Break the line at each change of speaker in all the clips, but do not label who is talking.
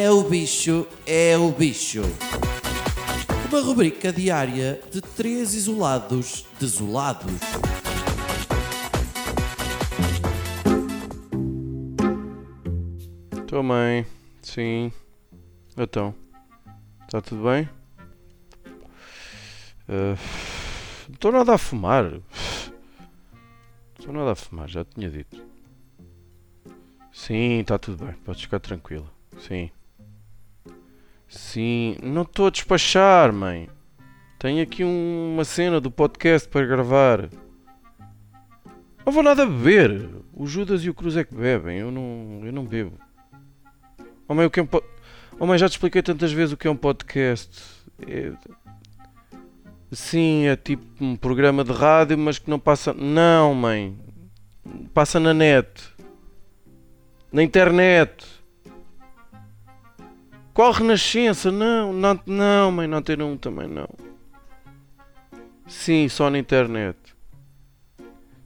É o bicho, é o bicho. Uma rubrica diária de três isolados desolados.
Estou bem, sim. Então, está tudo bem? Eh, Não estou nada a fumar. Não Estou nada a fumar, já tinha dito. Sim, está tudo bem, podes ficar tranquila. Sim. Sim, não estou a despachar, mãe. Tenho aqui um- uma cena do podcast para gravar. Não vou nada beber. O Judas e o Cruz é que bebem, eu não, eu não bebo. Oh mãe, o que é um oh, mãe, já te expliquei tantas vezes o que é um podcast. É- Sim, é tipo um programa de rádio, mas que não passa. Não, mãe. Passa na net. Na internet. Qual renascença? Não, não, não, mãe, não ter um também não. Sim, só na internet.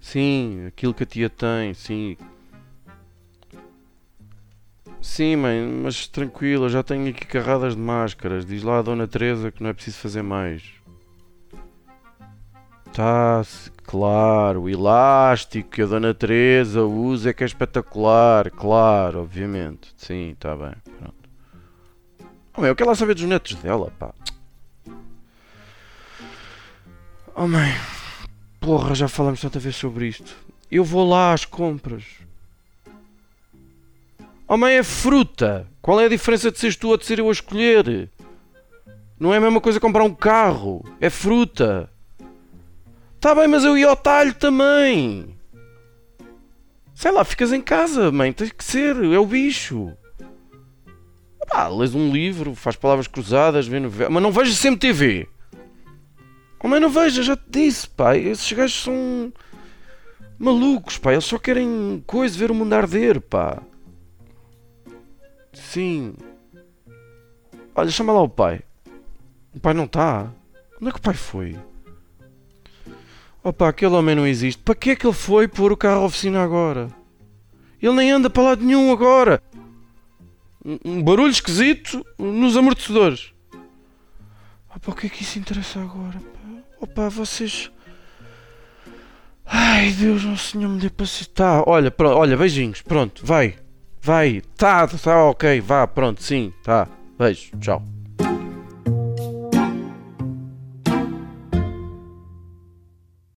Sim, aquilo que a tia tem, sim. Sim, mãe, mas tranquila, já tenho aqui carradas de máscaras. Diz lá a Dona Teresa que não é preciso fazer mais. Tá, claro, o elástico que a Dona Teresa usa é que é espetacular, claro, obviamente. Sim, tá bem, pronto. Oh, mãe, eu quero lá saber dos netos dela, pá. Oh, mãe, porra, já falamos tanta vez sobre isto. Eu vou lá às compras. Oh mãe, é fruta. Qual é a diferença de seres tu ou de ser eu a escolher? Não é a mesma coisa comprar um carro. É fruta. Tá bem, mas eu ia ao talho também. Sei lá, ficas em casa, mãe. Tem que ser. É o bicho. Pá, lês um livro, faz palavras cruzadas, vê novela. Mas não vejas sempre TV. Oh mãe, não veja, já te disse, pai. Esses gajos são malucos, pá. Eles só querem coisa, ver o mundo arder, pá. Sim. Olha, chama lá o pai. O pai não está. Onde é que o pai foi? Opa, aquele homem não existe. Para que é que ele foi pôr o carro à oficina agora? Ele nem anda para lado nenhum agora. Um- barulho esquisito nos amortecedores. Opa, o que é que isso interessa agora? Opa, vocês. Ai, Deus, nosso Senhor me dê paciência. Tá, olha, pronto, olha, beijinhos. Pronto, vai. Vai. Tá, tá, ok, vá, pronto, sim, tá. Beijo, tchau.